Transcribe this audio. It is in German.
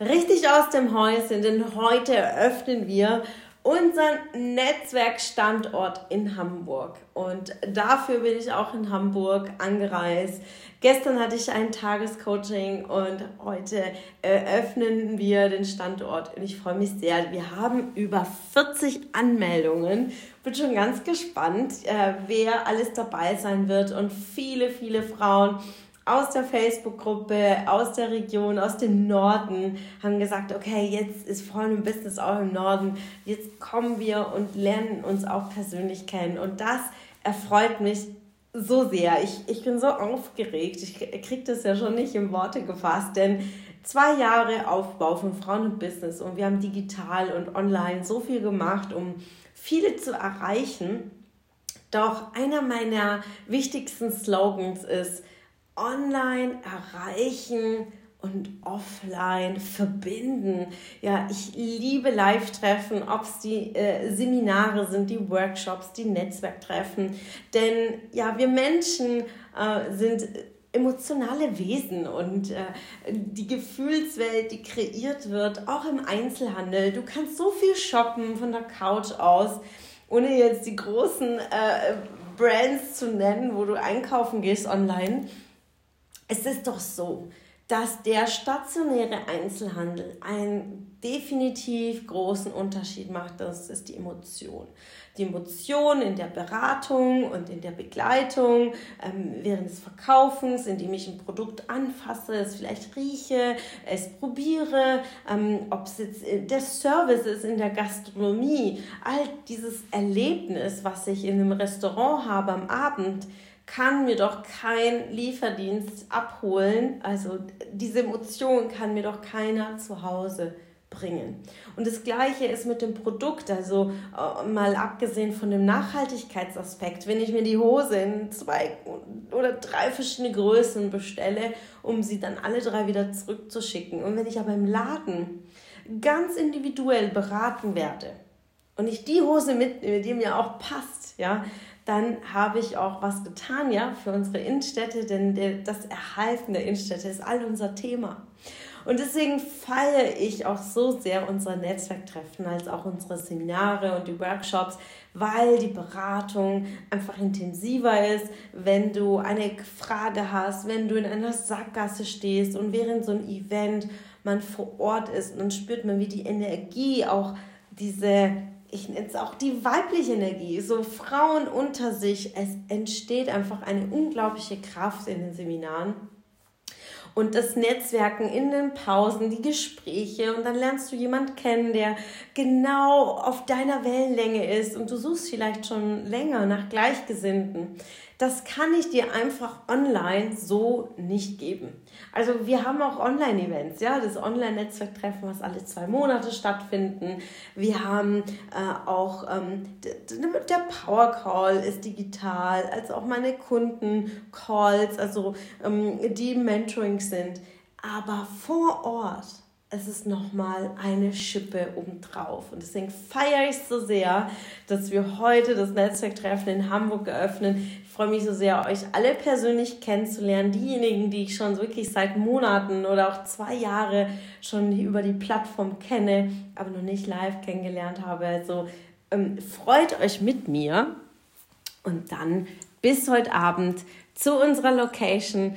richtig aus dem Häuschen, denn heute eröffnen wir unseren Netzwerkstandort in Hamburg. Und dafür bin ich auch in Hamburg angereist. Gestern hatte ich ein Tagescoaching und heute eröffnen wir den Standort und ich freue mich sehr. Wir haben über 40 Anmeldungen. Bin schon ganz gespannt, äh, wer alles dabei sein wird und viele, viele Frauen aus der Facebook-Gruppe, aus der Region, aus dem Norden, haben gesagt, okay, jetzt ist Frauen im Business auch im Norden, jetzt kommen wir und lernen uns auch persönlich kennen. Und das erfreut mich so sehr. Ich, ich bin so aufgeregt. Ich kriege das ja schon nicht in Worte gefasst, denn zwei Jahre Aufbau von Frauen im Business und wir haben digital und online so viel gemacht, um viele zu erreichen. Doch einer meiner wichtigsten Slogans ist, online erreichen und offline verbinden. Ja, ich liebe Live-Treffen, ob es die äh, Seminare sind, die Workshops, die Netzwerktreffen. Denn ja, wir Menschen äh, sind emotionale Wesen und äh, die Gefühlswelt, die kreiert wird, auch im Einzelhandel. Du kannst so viel shoppen von der Couch aus, ohne jetzt die großen äh, Brands zu nennen, wo du einkaufen gehst online es ist doch so, dass der stationäre Einzelhandel einen definitiv großen Unterschied macht. Das ist die Emotion. Die Emotion in der Beratung und in der Begleitung, ähm, während des Verkaufens, indem ich ein Produkt anfasse, es vielleicht rieche, es probiere, ähm, ob es jetzt äh, der Service ist in der Gastronomie, all dieses Erlebnis, was ich in einem Restaurant habe am Abend, kann mir doch kein Lieferdienst abholen. Also diese Emotion kann mir doch keiner zu Hause bringen. Und das gleiche ist mit dem Produkt, also äh, mal abgesehen von dem Nachhaltigkeitsaspekt, wenn ich mir die Hose in zwei oder drei verschiedene Größen bestelle, um sie dann alle drei wieder zurückzuschicken. Und wenn ich aber im Laden ganz individuell beraten werde und ich die Hose mitnehme, die mir auch passt, ja, dann habe ich auch was getan, ja, für unsere Innenstädte, denn das Erhalten der Innenstädte ist all unser Thema. Und deswegen feiere ich auch so sehr unsere Netzwerktreffen als auch unsere Seminare und die Workshops, weil die Beratung einfach intensiver ist, wenn du eine Frage hast, wenn du in einer Sackgasse stehst und während so ein Event man vor Ort ist, dann spürt man, wie die Energie auch diese ich nenne es auch die weibliche Energie, so Frauen unter sich. Es entsteht einfach eine unglaubliche Kraft in den Seminaren. Und das Netzwerken in den Pausen, die Gespräche und dann lernst du jemanden kennen, der genau auf deiner Wellenlänge ist und du suchst vielleicht schon länger nach Gleichgesinnten. Das kann ich dir einfach online so nicht geben. Also wir haben auch Online-Events, ja, das Online-Netzwerktreffen, was alle zwei Monate stattfinden. Wir haben äh, auch ähm, der Power Call ist digital, als auch meine Kunden-Calls, also ähm, die Mentorings sind. Aber vor Ort es ist nochmal eine Schippe obendrauf. Und deswegen feiere ich so sehr, dass wir heute das Netzwerktreffen in Hamburg eröffnen. Ich freue mich so sehr, euch alle persönlich kennenzulernen. Diejenigen, die ich schon wirklich seit Monaten oder auch zwei Jahre schon über die Plattform kenne, aber noch nicht live kennengelernt habe. Also ähm, freut euch mit mir. Und dann bis heute Abend zu unserer Location